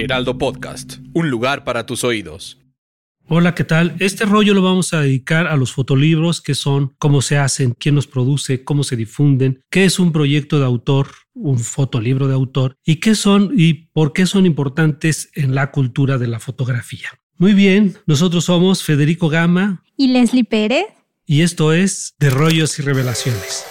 Heraldo Podcast, un lugar para tus oídos. Hola, ¿qué tal? Este rollo lo vamos a dedicar a los fotolibros, qué son, cómo se hacen, quién los produce, cómo se difunden, qué es un proyecto de autor, un fotolibro de autor y qué son y por qué son importantes en la cultura de la fotografía. Muy bien, nosotros somos Federico Gama y Leslie Pérez y esto es De Rollos y Revelaciones.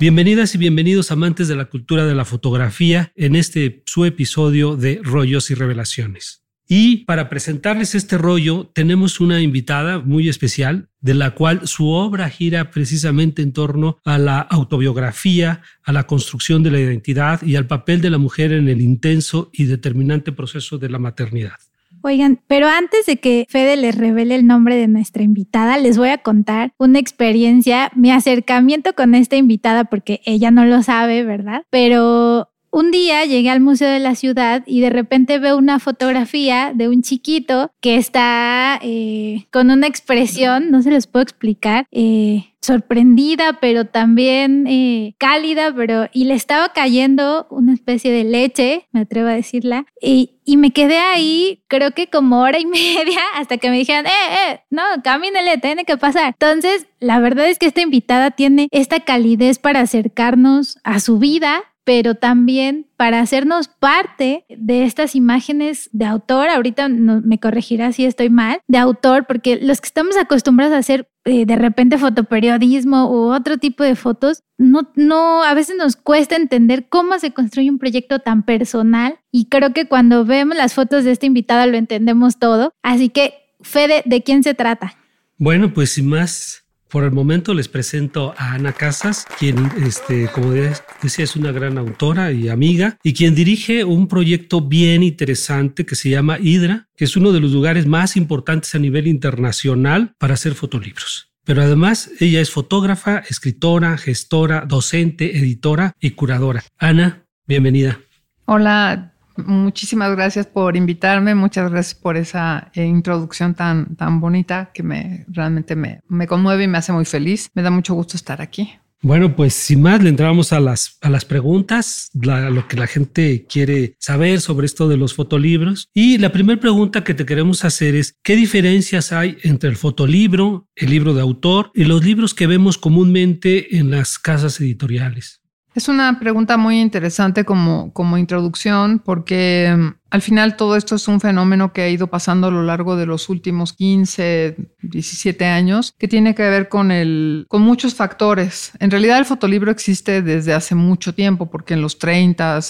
Bienvenidas y bienvenidos amantes de la cultura de la fotografía en este su episodio de Rollos y Revelaciones. Y para presentarles este rollo tenemos una invitada muy especial de la cual su obra gira precisamente en torno a la autobiografía, a la construcción de la identidad y al papel de la mujer en el intenso y determinante proceso de la maternidad. Oigan, pero antes de que Fede les revele el nombre de nuestra invitada, les voy a contar una experiencia, mi acercamiento con esta invitada, porque ella no lo sabe, ¿verdad? Pero un día llegué al Museo de la Ciudad y de repente veo una fotografía de un chiquito que está eh, con una expresión, no se les puedo explicar, eh, sorprendida, pero también eh, cálida, pero y le estaba cayendo una especie de leche, me atrevo a decirla, y, y, me quedé ahí, creo que como hora y media, hasta que me dijeron, eh, eh, no, camínele, tiene que pasar. Entonces, la verdad es que esta invitada tiene esta calidez para acercarnos a su vida, pero también para hacernos parte de estas imágenes de autor, ahorita me corregirá si estoy mal, de autor, porque los que estamos acostumbrados a hacer eh, de repente fotoperiodismo u otro tipo de fotos, no, no, a veces nos cuesta entender cómo se construye un proyecto tan personal y creo que cuando vemos las fotos de esta invitada lo entendemos todo. Así que, Fede, ¿de quién se trata? Bueno, pues sin más, por el momento les presento a Ana Casas, quien, este, como decía, es una gran autora y amiga, y quien dirige un proyecto bien interesante que se llama Hidra, que es uno de los lugares más importantes a nivel internacional para hacer fotolibros. Pero además ella es fotógrafa, escritora, gestora, docente, editora y curadora. Ana, bienvenida. Hola, Muchísimas gracias por invitarme, muchas gracias por esa eh, introducción tan, tan bonita que me realmente me, me conmueve y me hace muy feliz. Me da mucho gusto estar aquí. Bueno, pues sin más, le entramos a las, a las preguntas, lo que la gente quiere saber sobre esto de los fotolibros. Y la primera pregunta que te queremos hacer es, ¿qué diferencias hay entre el fotolibro, el libro de autor y los libros que vemos comúnmente en las casas editoriales? Es una pregunta muy interesante como, como introducción porque mm, al final todo esto es un fenómeno que ha ido pasando a lo largo de los últimos 15, 17 años, que tiene que ver con, el, con muchos factores. En realidad el fotolibro existe desde hace mucho tiempo, porque en los 30,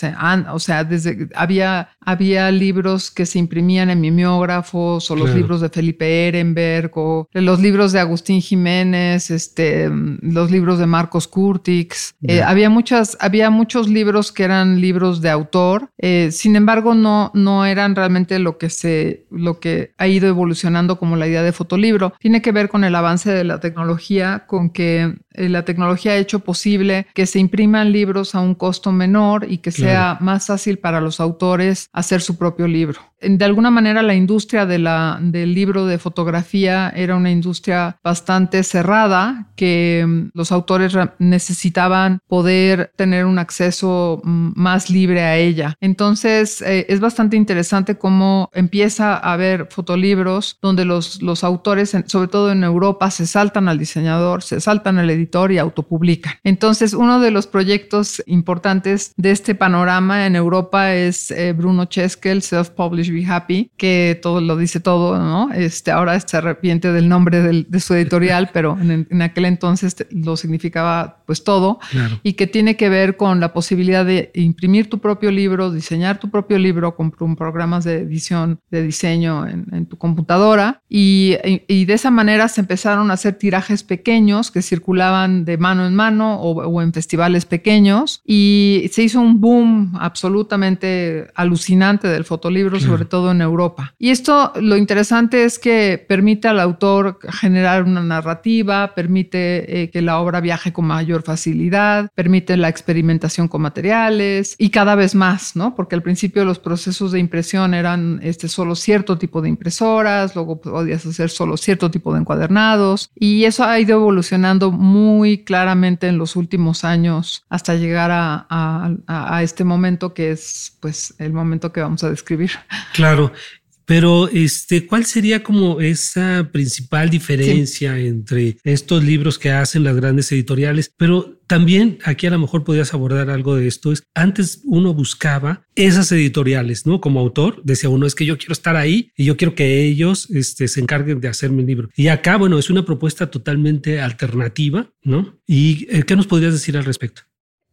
o sea, desde, había, había libros que se imprimían en mimeógrafos, o los libros de Felipe Ehrenberg, o los libros de Agustín Jiménez, este, los libros de Marcos Curtix. Eh, había, muchas, había muchos libros que eran libros de autor, eh, sin embargo no no eran realmente lo que se, lo que ha ido evolucionando como la idea de fotolibro. Tiene que ver con el avance de la tecnología, con que la tecnología ha hecho posible que se impriman libros a un costo menor y que sea más fácil para los autores hacer su propio libro. De alguna manera la industria de la, del libro de fotografía era una industria bastante cerrada que mm, los autores necesitaban poder tener un acceso mm, más libre a ella. Entonces eh, es bastante interesante cómo empieza a haber fotolibros donde los, los autores, sobre todo en Europa, se saltan al diseñador, se saltan al editor y autopublican. Entonces, uno de los proyectos importantes de este panorama en Europa es eh, Bruno Cheskel, Self Publish Be Happy, que todo lo dice todo, ¿no? Este, ahora se arrepiente del nombre de su editorial, pero en, aquel entonces lo significaba pues todo, y que tiene que ver con la posibilidad de imprimir tu propio libro, diseñar tu propio libro con programas de edición, de diseño en, tu computadora, y, y de esa manera se empezaron a hacer tirajes pequeños que circulaban de mano en mano o, en festivales pequeños y se hizo un boom absolutamente alucinante del fotolibro, sobre todo en Europa. Y esto lo interesante es que permite al autor generar una narrativa, permite eh, que la obra viaje con mayor facilidad, permite la experimentación con materiales y cada vez más, ¿no? Porque al principio los procesos de impresión eran este, solo cierto tipo de impresoras, luego podías hacer solo cierto tipo de encuadernados y eso ha ido evolucionando muy muy claramente en los últimos años hasta llegar a, este momento que es pues el momento que vamos a describir. Claro. Pero, este, ¿cuál sería como esa principal diferencia entre estos libros que hacen las grandes editoriales? Pero también aquí a lo mejor podrías abordar algo de esto. Es antes uno buscaba esas editoriales, ¿no? Como autor, decía uno, es que yo quiero estar ahí y yo quiero que ellos este, se encarguen de hacerme el libro. Y acá, bueno, es una propuesta totalmente alternativa, ¿no? ¿Y eh, qué nos podrías decir al respecto?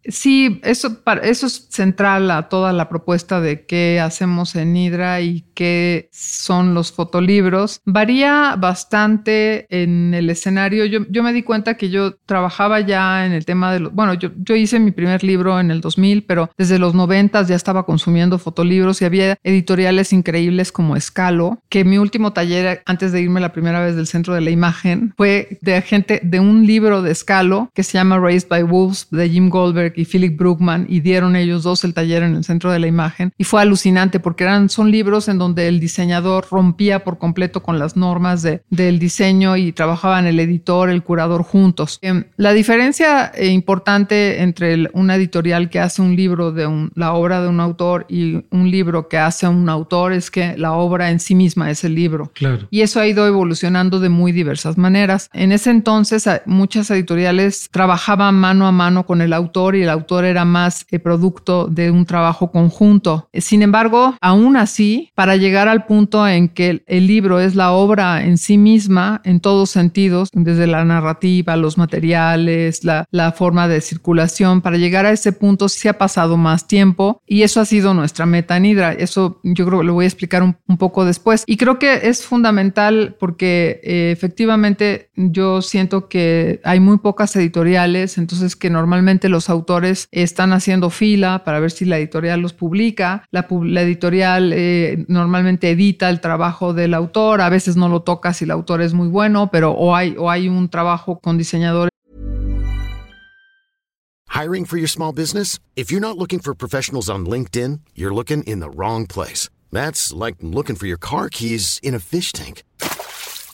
Sí, eso, eso es central a toda la propuesta de qué hacemos en Hydra y qué son los fotolibros. Varía bastante en el escenario. Yo, yo me di cuenta que yo trabajaba ya en el tema de los... Bueno, yo, yo hice mi primer libro en el 2000, pero desde los 90 ya estaba consumiendo fotolibros y había editoriales increíbles como Escalo, que mi último taller antes de irme la primera vez del Centro de la Imagen fue de gente de un libro de Escalo que se llama Raised by Wolves de Jim Goldberg y Philip Brookman y dieron ellos dos el taller en el centro de la imagen y fue alucinante porque eran, son libros en donde el diseñador rompía por completo con las normas de, del diseño y trabajaban el editor, el curador juntos. Em, la diferencia eh, importante entre una editorial que hace un libro de la obra de un autor y un libro que hace un autor es que la obra en sí misma es el libro. Claro. Y eso ha ido evolucionando de muy diversas maneras. En ese entonces muchas editoriales trabajaban mano a mano con el autor y el autor era más el producto de un trabajo conjunto. Sin embargo, aún así, para llegar al punto en que el libro es la obra en sí misma, en todos sentidos, desde la narrativa, los materiales, la, forma de circulación, para llegar a ese punto sí ha pasado más tiempo y eso ha sido nuestra meta en Hydra. Eso yo creo que lo voy a explicar un, un poco después. Y creo que es fundamental porque eh, efectivamente yo siento que hay muy pocas editoriales, entonces que normalmente los autores están haciendo fila para ver si la editorial los publica. La, editorial eh, normalmente edita el trabajo del autor, a veces no lo toca si el autor es muy bueno, pero o hay, o hay un trabajo con diseñadores. Hiring for your small business? If you're not looking for professionals on LinkedIn, you're looking in the wrong place. That's like looking for your car keys in a fish tank.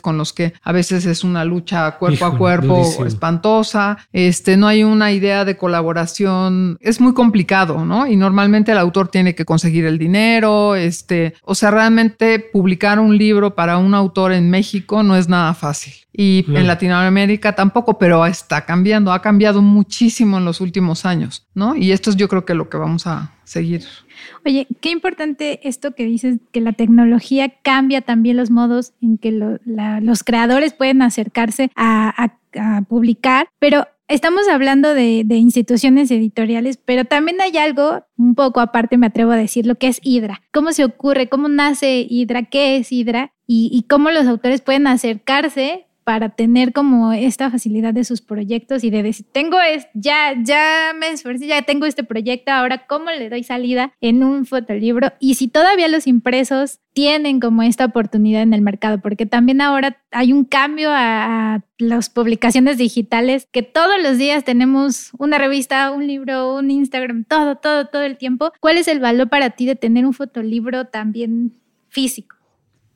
Con los que a veces es una lucha cuerpo a cuerpo espantosa, este, no hay una idea de colaboración, es muy complicado, ¿no? Y normalmente el autor tiene que conseguir el dinero, este, o sea, realmente publicar un libro para un autor en México no es nada fácil. Y en Latinoamérica tampoco, pero está cambiando, ha cambiado muchísimo en los últimos años, ¿no? Y esto es yo creo que lo que vamos a seguir. Oye, qué importante esto que dices, que la tecnología cambia también los modos en que los creadores pueden acercarse a, publicar, pero estamos hablando de, instituciones editoriales, pero también hay algo un poco aparte, me atrevo a decir, lo que es Hydra. ¿Cómo se ocurre? ¿Cómo nace Hydra? ¿Qué es Hydra? Y, y cómo los autores pueden acercarse para tener como esta facilidad de sus proyectos y de decir, tengo es, ya, ya me esforcé, ya tengo este proyecto, ahora cómo le doy salida en un fotolibro y si todavía los impresos tienen como esta oportunidad en el mercado, porque también ahora hay un cambio a, a las publicaciones digitales, que todos los días tenemos una revista, un libro, un Instagram, todo, todo, todo el tiempo. ¿Cuál es el valor para ti de tener un fotolibro también físico?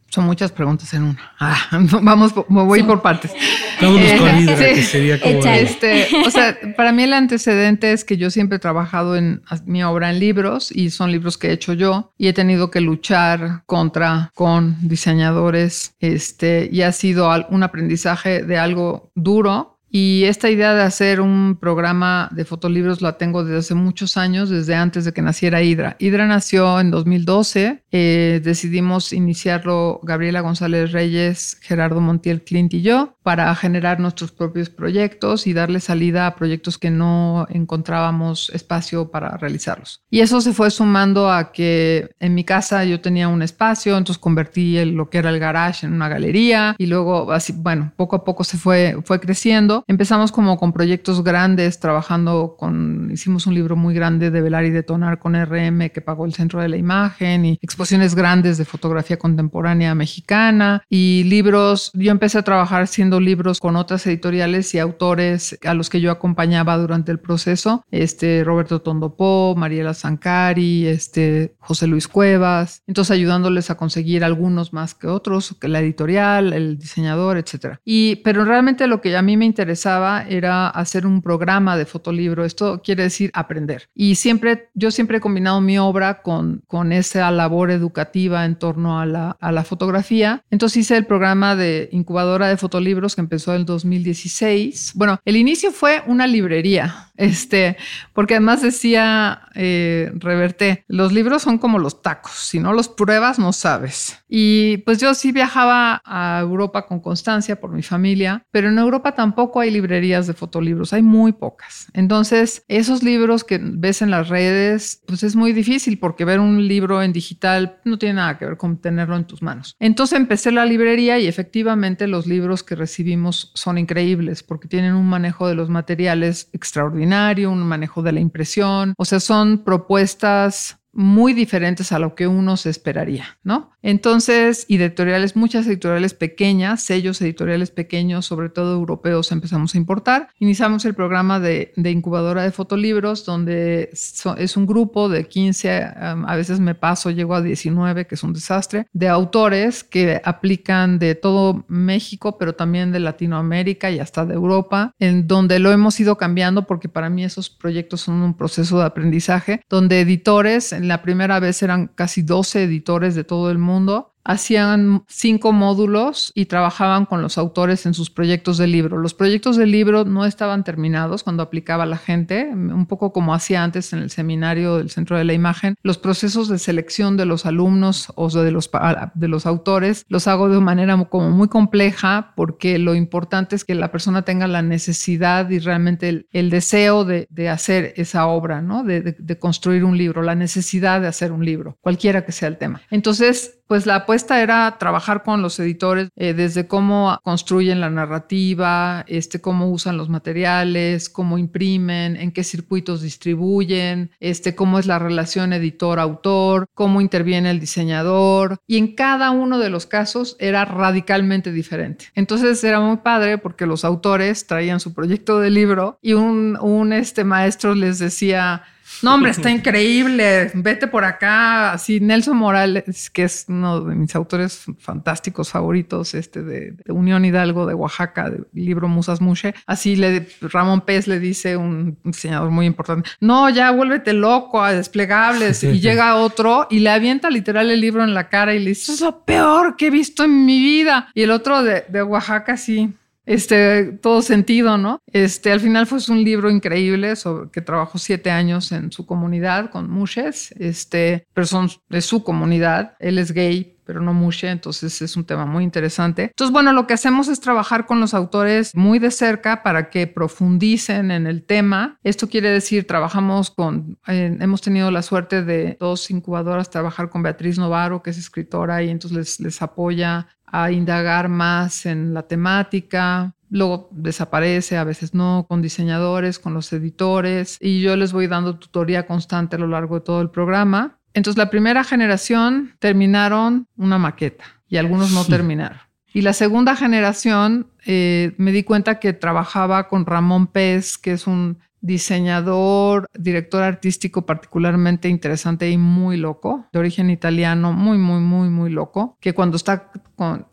Son muchas preguntas en una. Ah, vamos, voy por partes. Vámonos con Hidra, que sería como... Este, o sea, para mí el antecedente es que yo siempre he trabajado en mi obra en libros y son libros que he hecho yo y he tenido que luchar contra, con diseñadores este, y ha sido un aprendizaje de algo duro, y esta idea de hacer un programa de fotolibros la tengo desde hace muchos años, desde antes de que naciera Hydra. Hydra nació en 2012, eh, decidimos iniciarlo Gabriela González Reyes, Gerardo Montiel Clint y yo para generar nuestros propios proyectos y darle salida a proyectos que no encontrábamos espacio para realizarlos. Y eso se fue sumando a que en mi casa yo tenía un espacio, entonces convertí lo que era el garage en una galería y luego así, bueno, poco a poco se fue, fue creciendo Empezamos como con proyectos grandes, trabajando con, hicimos un libro muy grande de velar y detonar con RM que pagó el Centro de la Imagen y exposiciones grandes de fotografía contemporánea mexicana y libros. Yo empecé a trabajar haciendo libros con otras editoriales y autores a los que yo acompañaba durante el proceso. Este, Roberto Tondopó, Mariela Zancari, este, José Luis Cuevas. Entonces ayudándoles a conseguir algunos más que otros, que la editorial, el diseñador, etcétera. Y, pero realmente lo que a mí me interesaba era hacer un programa de fotolibro. Esto quiere decir aprender. Y siempre, yo siempre he combinado mi obra con, con esa labor educativa en torno a la, a la fotografía. Entonces hice el programa de incubadora de fotolibros que empezó en 2016. Bueno, el inicio fue una librería, este, porque además decía eh, Reverté, los libros son como los tacos, si no los pruebas no sabes. Y pues yo sí viajaba a Europa con constancia por mi familia, pero en Europa tampoco hay librerías de fotolibros, hay muy pocas. Entonces, esos libros que ves en las redes, pues es muy difícil porque ver un libro en digital no tiene nada que ver con tenerlo en tus manos. Entonces empecé la librería y efectivamente los libros que recibimos son increíbles porque tienen un manejo de los materiales extraordinario, un manejo de la impresión, o sea, son propuestas muy diferentes a lo que uno se esperaría, ¿no? Entonces, editoriales, muchas editoriales pequeñas, sellos editoriales pequeños, sobre todo europeos, empezamos a importar. Iniciamos el programa de, incubadora de fotolibros, donde es un grupo de 15, a veces me paso, llego a 19, que es un desastre, de autores que aplican de todo México, pero también de Latinoamérica y hasta de Europa, en donde lo hemos ido cambiando porque para mí esos proyectos son un proceso de aprendizaje, donde editores, la primera vez eran casi 12 editores de todo el mundo, hacían cinco módulos y trabajaban con los autores en sus proyectos de libro. Los proyectos de libro no estaban terminados cuando aplicaba la gente, un poco como hacía antes en el seminario del Centro de la Imagen. Los procesos de selección de los alumnos o de los, de los autores los hago de manera como muy compleja porque lo importante es que la persona tenga la necesidad y realmente el, deseo de, hacer esa obra, ¿no? De, de construir un libro, la necesidad de hacer un libro, cualquiera que sea el tema. Entonces, pues la apuesta era trabajar con los editores eh, desde cómo construyen la narrativa, este, cómo usan los materiales, cómo imprimen, en qué circuitos distribuyen, este, cómo es la relación editor-autor, cómo interviene el diseñador. Y en cada uno de los casos era radicalmente diferente. Entonces era muy padre porque los autores traían su proyecto de libro y un, un este, maestro les decía, no, hombre, está increíble. Vete por acá. Así, Nelson Morales, que es uno de mis autores fantásticos favoritos, este de, Unión Hidalgo de Oaxaca, del libro Musas Mushe. Así le, Ramón Pérez le dice, un diseñador muy importante, no, ya vuélvete loco a desplegables. Y llega otro y le avienta literal el libro en la cara y le dice, es lo peor que he visto en mi vida. Y el otro de, de Oaxaca, sí este, todo sentido, ¿no? Este, al final fue un libro increíble sobre que trabajó siete años en su comunidad con mushes, este, pero son de su comunidad. Él es gay, pero no mushe, entonces es un tema muy interesante. Entonces, bueno, lo que hacemos es trabajar con los autores muy de cerca para que profundicen en el tema. Esto quiere decir, trabajamos con, eh, hemos tenido la suerte de dos incubadoras trabajar con Beatriz Novaro, que es escritora, y entonces les, les apoya a indagar más en la temática. Luego desaparece, a veces no, con diseñadores, con los editores, y yo les voy dando tutoría constante a lo largo de todo el programa. Entonces, la primera generación terminaron una maqueta y algunos no terminaron. Y la segunda generación eh, me di cuenta que trabajaba con Ramón Pez, que es un diseñador, director artístico particularmente interesante y muy loco, de origen italiano, muy, muy, muy, muy loco, que cuando está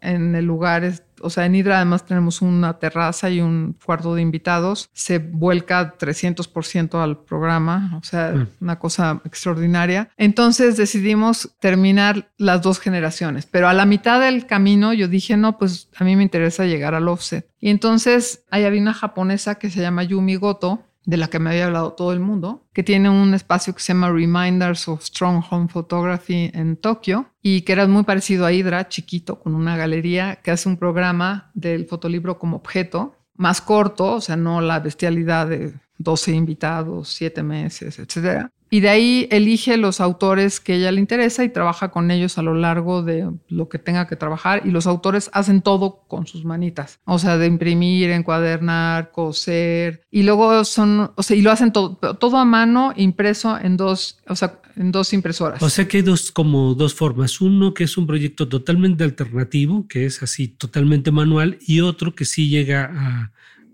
en el lugar, o sea, en Hidra además tenemos una terraza y un cuarto de invitados, se vuelca 300% al programa, o sea, mm. una cosa extraordinaria. Entonces decidimos terminar las dos generaciones, pero a la mitad del camino yo dije, no, pues a mí me interesa llegar al offset. Y entonces ahí había una japonesa que se llama Yumi Goto, de la que me había hablado todo el mundo, que tiene un espacio que se llama Reminders of Strong Home Photography en Tokio y que era muy parecido a Hydra, chiquito, con una galería que hace un programa del fotolibro como objeto, más corto, o sea, no la bestialidad de 12 invitados, 7 meses, etc. Y de ahí elige los autores que ella le interesa y trabaja con ellos a lo largo de lo que tenga que trabajar. Y los autores hacen todo con sus manitas. O sea, de imprimir, encuadernar, coser. Y luego son, o sea, y lo hacen todo, todo a mano, impreso en dos, o sea, en dos impresoras. O sea que hay dos, como dos formas. Uno que es un proyecto totalmente alternativo, que es así totalmente manual, y otro que sí llega a,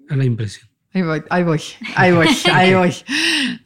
a la impresión. Ahí voy, ahí voy, ahí voy, ahí voy.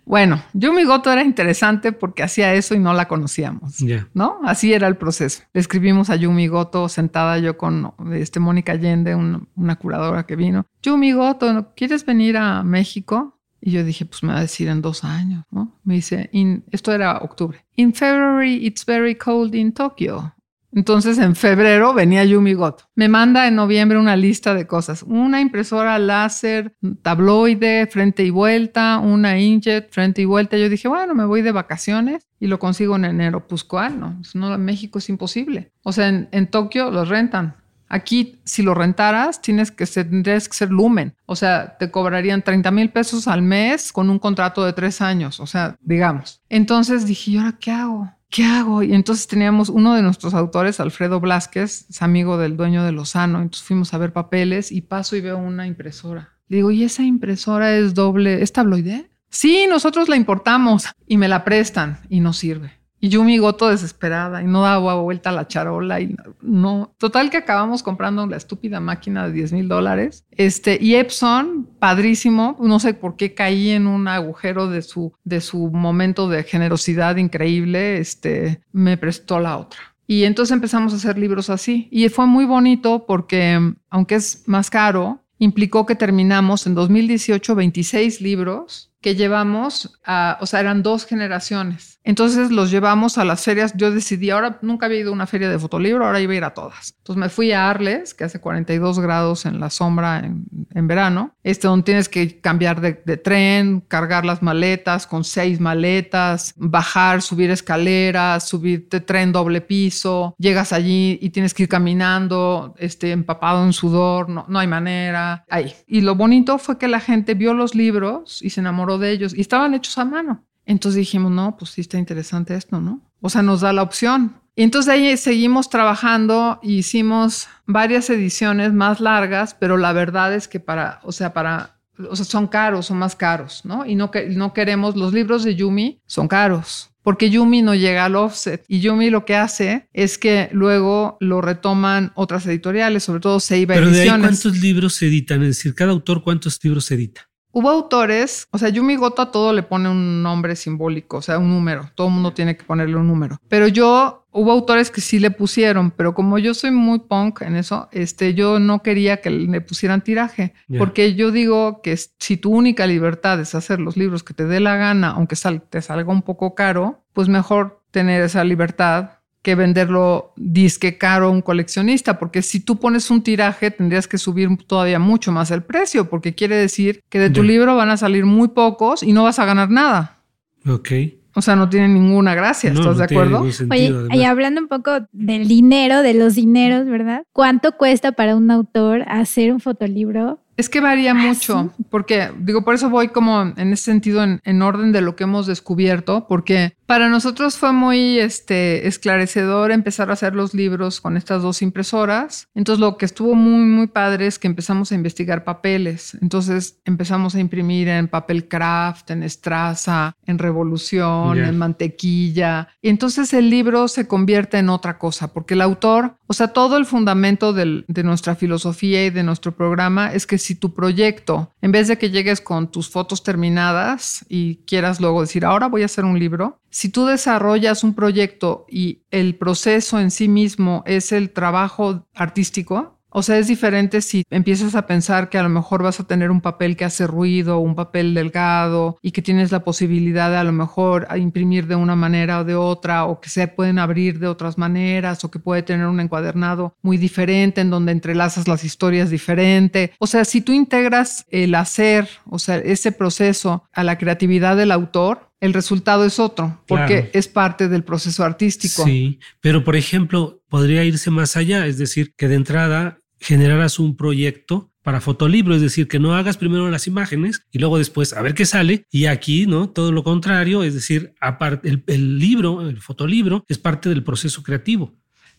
Bueno, Yumi Goto era interesante porque hacía eso y no la conocíamos. ¿no? Así era el proceso. Le escribimos a Yumi Goto sentada yo con este, Mónica Allende, un- una curadora que vino. Yumi Goto, ¿quieres venir a México? Y yo dije, pues me va a decir en dos años, ¿no? Me dice, "In- esto era octubre. In February it's very cold in Tokyo. Entonces en febrero venía Yumi Goto. Me manda en noviembre una lista de cosas. Una impresora láser, tabloide, frente y vuelta, una inkjet, frente y vuelta. Yo dije, bueno, me voy de vacaciones y lo consigo en enero. Pues cuál, no, Pues, no México es imposible. O sea, en, en Tokio los rentan. Aquí, si lo rentaras, tienes que ser, tendrías que ser lumen. O sea, te cobrarían 30 mil pesos al mes con un contrato de tres años. O sea, digamos. Entonces dije, ¿y ahora qué hago? ¿Qué hago? Y entonces teníamos uno de nuestros autores, Alfredo Blasquez, es amigo del dueño de Lozano. Entonces fuimos a ver papeles y paso y veo una impresora. Le digo, ¿y esa impresora es doble? ¿Es tabloide? Sí, nosotros la importamos y me la prestan y no sirve. Y Yumi Goto desesperada y no daba vuelta a la charola y no. Total que acabamos comprando la estúpida máquina de 10 mil dólares. Este, y Epson, padrísimo, no sé por qué caí en un agujero de su, de su momento de generosidad increíble, este, me prestó la otra. Y entonces empezamos a hacer libros así. Y fue muy bonito porque, aunque es más caro, implicó que terminamos en 2018 26 libros que llevamos, a, o sea, eran dos generaciones. Entonces los llevamos a las ferias. Yo decidí, ahora nunca había ido a una feria de fotolibro, ahora iba a ir a todas. Entonces me fui a Arles, que hace 42 grados en la sombra en, en verano, este donde tienes que cambiar de, de, tren, cargar las maletas con seis maletas, bajar, subir escaleras, subir de tren doble piso, llegas allí y tienes que ir caminando, este, empapado en sudor, no, no hay manera. Ahí. Y lo bonito fue que la gente vio los libros y se enamoró de ellos y estaban hechos a mano. Entonces dijimos, no, pues sí está interesante esto, ¿no? O sea, nos da la opción. Y entonces ahí seguimos trabajando y hicimos varias ediciones más largas, pero la verdad es que para, o sea, para, o sea, son caros, son más caros, ¿no? Y no, que, no queremos, los libros de Yumi son caros. Porque Yumi no llega al offset y Yumi lo que hace es que luego lo retoman otras editoriales, sobre todo Seiba Pero Ediciones. de ahí, ¿cuántos libros se editan? Es decir, cada autor, ¿cuántos libros se edita? Hubo autores, o sea, Yumi Goto a todo le pone un nombre simbólico, o sea, un número. Todo el mundo tiene que ponerle un número. Pero yo, hubo autores que sí le pusieron, pero como yo soy muy punk en eso, este, yo no quería que le pusieran tiraje, porque yo digo que si tu única libertad es hacer los libros que te dé la gana, aunque sal- te salga un poco caro, pues mejor tener esa libertad que venderlo disque caro a un coleccionista, porque si tú pones un tiraje tendrías que subir todavía mucho más el precio, porque quiere decir que de tu libro van a salir muy pocos y no vas a ganar nada. Ok. O sea, no tiene ninguna gracia, No, ¿estás no de acuerdo? Oye, sentido, y hablando un poco del dinero, de los dineros, ¿verdad? ¿Cuánto cuesta para un autor hacer un fotolibro? Es que varía mucho, porque digo, por eso voy como en ese sentido en, en orden de lo que hemos descubierto, porque para nosotros fue muy este, esclarecedor empezar a hacer los libros con estas dos impresoras. Entonces lo que estuvo muy, muy padre es que empezamos a investigar papeles. Entonces empezamos a imprimir en papel craft, en estraza, en revolución, en mantequilla. Y entonces el libro se convierte en otra cosa, porque el autor, o sea, todo el fundamento del- de nuestra filosofía y de nuestro programa es que si tu proyecto, en vez de que llegues con tus fotos terminadas y quieras luego decir, ahora voy a hacer un libro, si tú desarrollas un proyecto y el proceso en sí mismo es el trabajo artístico, o sea, es diferente si empiezas a pensar que a lo mejor vas a tener un papel que hace ruido, un papel delgado y que tienes la posibilidad de a lo mejor imprimir de una manera o de otra o que se pueden abrir de otras maneras o que puede tener un encuadernado muy diferente en donde entrelazas las historias diferente. O sea, si tú integras el hacer, o sea, ese proceso a la creatividad del autor, el resultado es otro, porque Claro. es parte del proceso artístico. Sí, pero por ejemplo, podría irse más allá, es decir, que de entrada generaras un proyecto para fotolibro, es decir, que no hagas primero las imágenes y luego después a ver qué sale. Y aquí, ¿no? Todo lo contrario, es decir, aparte, el, el libro, el fotolibro, es parte del proceso creativo.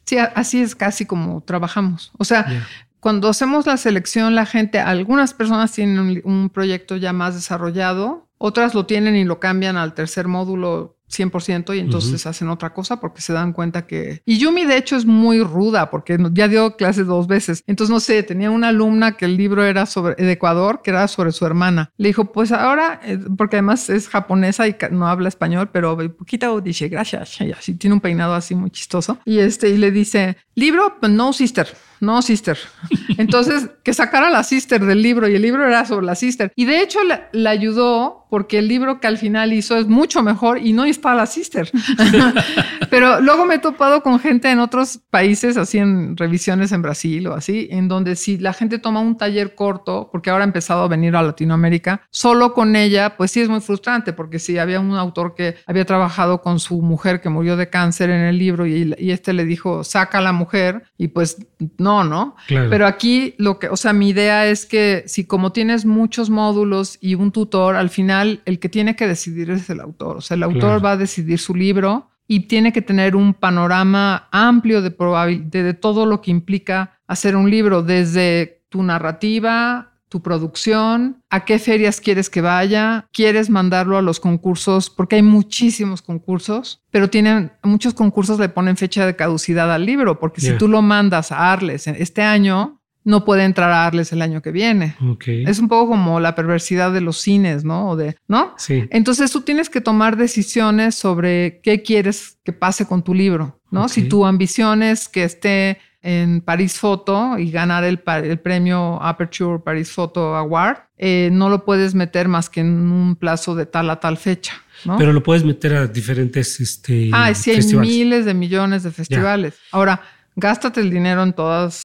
Sí, así es casi como trabajamos. O sea, cuando hacemos la selección, la gente, algunas personas tienen un, un, proyecto ya más desarrollado, otras lo tienen y lo cambian al tercer módulo 100% y entonces uh -huh. hacen otra cosa porque se dan cuenta que... Y Yumi de hecho es muy ruda porque ya dio clases dos veces. Entonces, no sé, tenía una alumna que el libro era sobre de Ecuador, que era sobre su hermana. Le dijo, pues ahora, eh, porque además es japonesa y no habla español, pero poquito dice, gracias. Y así tiene un peinado así muy chistoso. Y, este, y le dice, libro, no, sister. No, sister. Entonces, que sacara la sister del libro y el libro era sobre la sister. Y de hecho la, la ayudó porque el libro que al final hizo es mucho mejor y no es para la sister. Pero luego me he topado con gente en otros países, así en revisiones en Brasil o así, en donde si la gente toma un taller corto, porque ahora ha empezado a venir a Latinoamérica, solo con ella, pues sí es muy frustrante, porque si había un autor que había trabajado con su mujer que murió de cáncer en el libro y, y este le dijo, saca a la mujer, y pues no, ¿no? Claro. Pero aquí lo que, o sea, mi idea es que si como tienes muchos módulos y un tutor, al final el que tiene que decidir es el autor. O sea, el autor claro. Va a decidir su libro y tiene que tener un panorama amplio de, de, de todo lo que implica hacer un libro, desde tu narrativa, tu producción, a qué ferias quieres que vaya, quieres mandarlo a los concursos, porque hay muchísimos concursos, pero tienen muchos concursos le ponen fecha de caducidad al libro, porque si tú lo mandas a Arles este año, no puede entrar a Arles el año que viene. Okay. Es un poco como la perversidad de los cines, ¿no? O de, ¿no? Sí. Entonces tú tienes que tomar decisiones sobre qué quieres que pase con tu libro, ¿no? Okay. Si tu ambición es que esté en Paris Photo y ganar el, el premio Aperture Paris Photo Award, eh, no lo puedes meter más que en un plazo de tal a tal fecha. ¿no? Pero lo puedes meter a diferentes este, ah, sí, hay miles de millones de festivales. Yeah. Ahora, gástate el dinero en todas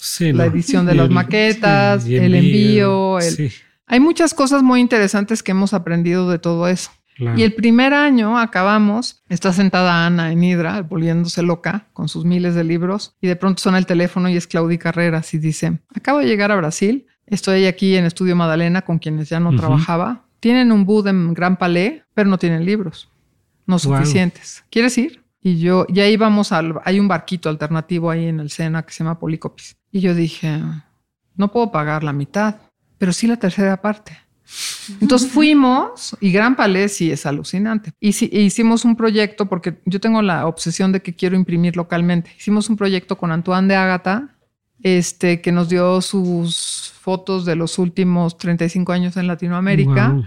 Sí, la no. edición de las el, maquetas, sí, el envío. El... Sí. Hay muchas cosas muy interesantes que hemos aprendido de todo eso. Claro. Y el primer año acabamos, está sentada Ana en Hidra, volviéndose loca con sus miles de libros, y de pronto suena el teléfono y es Claudia Carreras y dice, acabo de llegar a Brasil, estoy aquí en Estudio Madalena con quienes ya no uh -huh. trabajaba, tienen un booth en Gran Palais, pero no tienen libros, no suficientes. Wow. ¿Quieres ir? Y yo, ya íbamos al, hay un barquito alternativo ahí en el Sena que se llama Policopis. Y yo dije, no puedo pagar la mitad, pero sí la tercera parte. Entonces fuimos y Gran Palais sí es alucinante. Y sí, hicimos un proyecto porque yo tengo la obsesión de que quiero imprimir localmente. Hicimos un proyecto con Antoine de Ágata, este, que nos dio sus fotos de los últimos 35 años en Latinoamérica. Wow.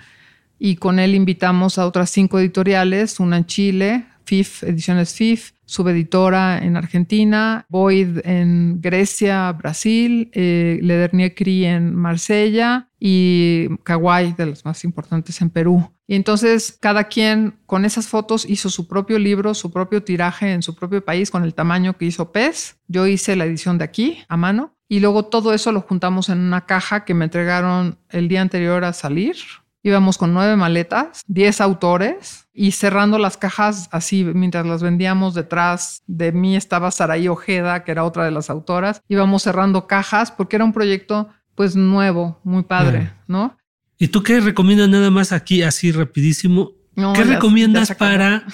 Y con él invitamos a otras cinco editoriales, una en Chile, FIF, Ediciones FIF, subeditora en Argentina, Boyd en Grecia, Brasil, eh, Le Dernier Cri en Marsella y Kawaii, de las más importantes en Perú. Y entonces cada quien con esas fotos hizo su propio libro, su propio tiraje en su propio país con el tamaño que hizo PES. Yo hice la edición de aquí a mano y luego todo eso lo juntamos en una caja que me entregaron el día anterior a salir. Íbamos con nueve maletas, diez autores y cerrando las cajas así mientras las vendíamos detrás de mí estaba Saraí Ojeda, que era otra de las autoras. Íbamos cerrando cajas porque era un proyecto pues nuevo, muy padre, yeah. ¿no? ¿Y tú qué recomiendas nada más aquí así rapidísimo? No, ¿Qué ya, recomiendas ya para,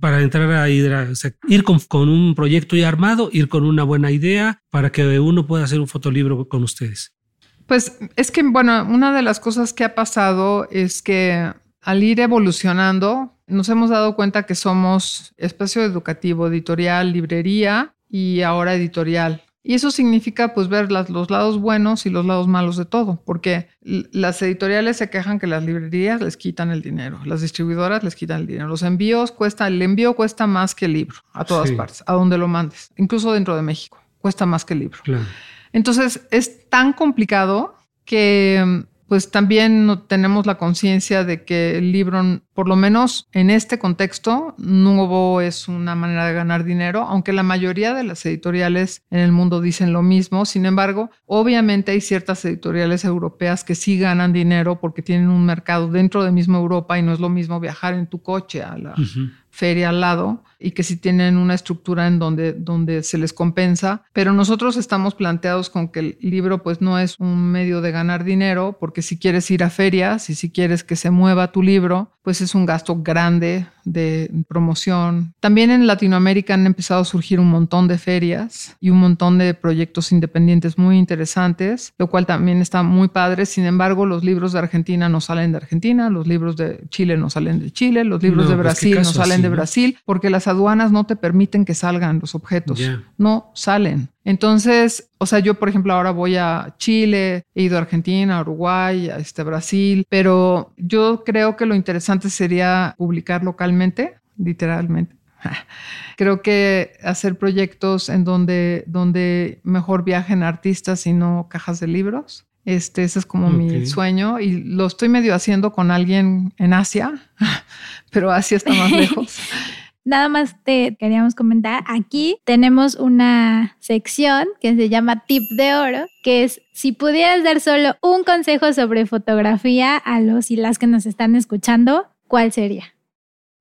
para entrar a Hidra? O sea, ir con, con, un proyecto ya armado, ir con una buena idea para que uno pueda hacer un fotolibro con ustedes. Pues es que, bueno, una de las cosas que ha pasado es que al ir evolucionando, nos hemos dado cuenta que somos espacio educativo, editorial, librería y ahora editorial. Y eso significa pues ver las, los lados buenos y los lados malos de todo, porque las editoriales se quejan que las librerías les quitan el dinero, las distribuidoras les quitan el dinero, los envíos cuesta, el envío cuesta más que el libro a todas partes, a donde lo mandes, incluso dentro de México, cuesta más que el libro. Entonces es tan complicado que pues también tenemos la conciencia de que el libro, por lo menos en este contexto, no es una manera de ganar dinero, aunque la mayoría de las editoriales en el mundo dicen lo mismo. Sin embargo, obviamente hay ciertas editoriales europeas que sí ganan dinero porque tienen un mercado dentro de misma Europa y no es lo mismo viajar en tu coche a la feria al lado y que si tienen una estructura en donde, donde se les compensa, pero nosotros estamos planteados con que el libro pues no es un medio de ganar dinero, porque si quieres ir a ferias y si quieres que se mueva tu libro, pues es un gasto grande de promoción. También en Latinoamérica han empezado a surgir un montón de ferias y un montón de proyectos independientes muy interesantes, lo cual también está muy padre. Sin embargo, los libros de Argentina no salen de Argentina, los libros de Chile no salen de Chile, los libros de pues, Brasil no salen de Brasil, porque las aduanas no te permiten que salgan los objetos. No salen. Entonces, o sea, yo por ejemplo ahora voy a Chile, he ido a Argentina, a Uruguay, a este Brasil, pero yo creo que lo interesante sería publicar localmente, literalmente. Creo que hacer proyectos en donde, donde mejor viajen artistas y no cajas de libros. Este, ese es como mi sueño y lo estoy medio haciendo con alguien en Asia, pero Asia está más lejos. Nada más te queríamos comentar, aquí tenemos una sección que se llama Tip de Oro, que es si pudieras dar solo un consejo sobre fotografía a los y las que nos están escuchando, ¿cuál sería?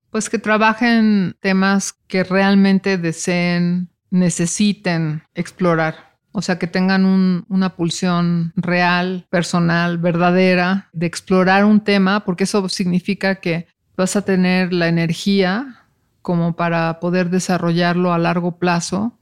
Pues que trabajen temas que realmente deseen, necesiten explorar. O sea, que tengan una pulsión real, personal, verdadera, de explorar un tema, porque eso significa que vas a tener la energía como para poder desarrollarlo a largo plazo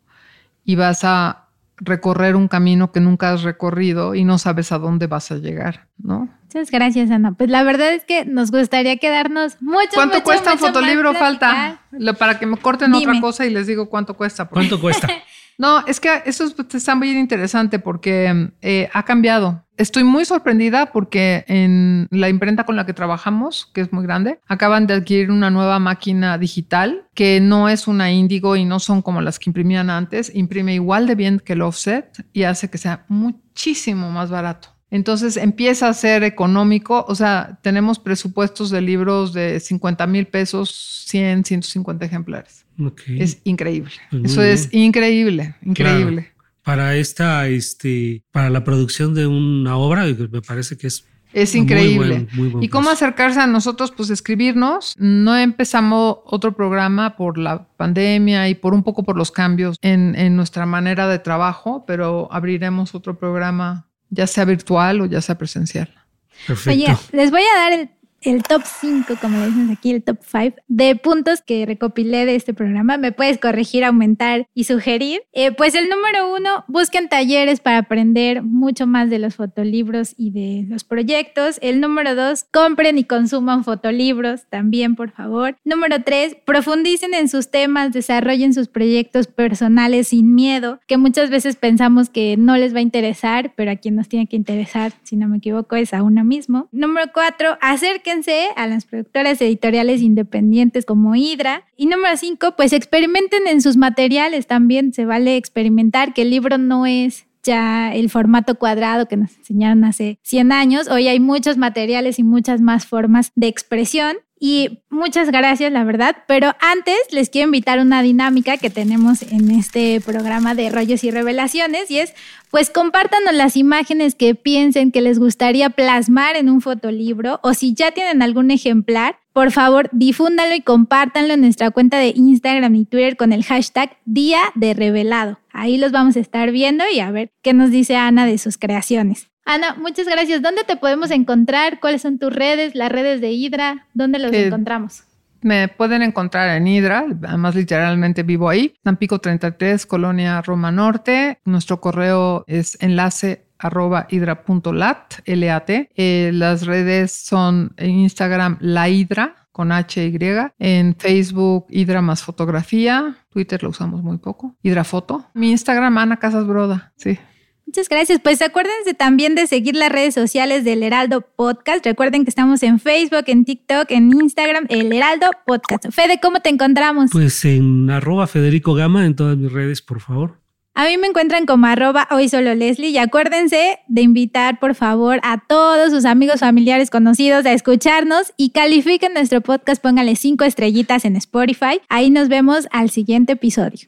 y vas a recorrer un camino que nunca has recorrido y no sabes a dónde vas a llegar, ¿no? Muchas gracias, Ana. Pues la verdad es que nos gustaría quedarnos mucho ¿Cuánto cuesta un fotolibro? Falta para que me corten otra cosa y les digo cuánto cuesta. ¿Cuánto cuesta? No, es que eso está muy interesante porque eh, ha cambiado. Estoy muy sorprendida porque en la imprenta con la que trabajamos, que es muy grande, acaban de adquirir una nueva máquina digital que no es una índigo y no son como las que imprimían antes. Imprime igual de bien que el offset y hace que sea muchísimo más barato. Entonces empieza a ser económico, o sea, tenemos presupuestos de libros de 50 mil pesos, 100, 150 ejemplares. Es increíble. Pues Eso es increíble, increíble. Para esta, este, para la producción de una obra, me parece que es es increíble. ¿Y cómo acercarse a nosotros? Pues escribirnos. No empezamos otro programa por la pandemia y por un poco por los cambios en, en, nuestra manera de trabajo, pero abriremos otro programa, ya sea virtual o ya sea presencial. Perfecto. Oye, les voy a dar el el top 5, como le dicen aquí, el top 5 de puntos que recopilé de este programa. Me puedes corregir, aumentar y sugerir. Eh, pues el número uno, busquen talleres para aprender mucho más de los fotolibros y de los proyectos. El número dos, compren y consuman fotolibros también, por favor. Número tres, profundicen en sus temas, desarrollen sus proyectos personales sin miedo, que muchas veces pensamos que no les va a interesar, pero a quien nos tiene que interesar, si no me equivoco, es a uno mismo. Número cuatro, a las productoras editoriales independientes como Hydra. Y número cinco, pues experimenten en sus materiales también. Se vale experimentar que el libro no es ya el formato cuadrado que nos enseñaron hace 100 años. Hoy hay muchos materiales y muchas más formas de expresión. Y muchas gracias, la verdad. Pero antes les quiero invitar una dinámica que tenemos en este programa de rollos y revelaciones y es, pues compártanos las imágenes que piensen que les gustaría plasmar en un fotolibro o si ya tienen algún ejemplar, por favor difúndalo y compártanlo en nuestra cuenta de Instagram y Twitter con el hashtag Día de Revelado. Ahí los vamos a estar viendo y a ver qué nos dice Ana de sus creaciones. Ana, muchas gracias. ¿Dónde te podemos encontrar? ¿Cuáles son tus redes, las redes de Hydra? ¿Dónde los eh, encontramos? Me pueden encontrar en Hydra, además literalmente vivo ahí, Tampico 33, Colonia Roma Norte. Nuestro correo es enlace arroba hidra.lat, L-A-T. Eh, las redes son en Instagram la Hydra, con H y. En Facebook, Hidra más fotografía. Twitter lo usamos muy poco. Hidra foto. Mi Instagram, Ana Casas Broda. Sí. Muchas gracias. Pues acuérdense también de seguir las redes sociales del Heraldo Podcast. Recuerden que estamos en Facebook, en TikTok, en Instagram, el Heraldo Podcast. Fede, ¿cómo te encontramos? Pues en arroba Federico Gama en todas mis redes, por favor. A mí me encuentran como arroba hoy solo Leslie y acuérdense de invitar por favor a todos sus amigos, familiares, conocidos a escucharnos y califiquen nuestro podcast, pónganle cinco estrellitas en Spotify. Ahí nos vemos al siguiente episodio.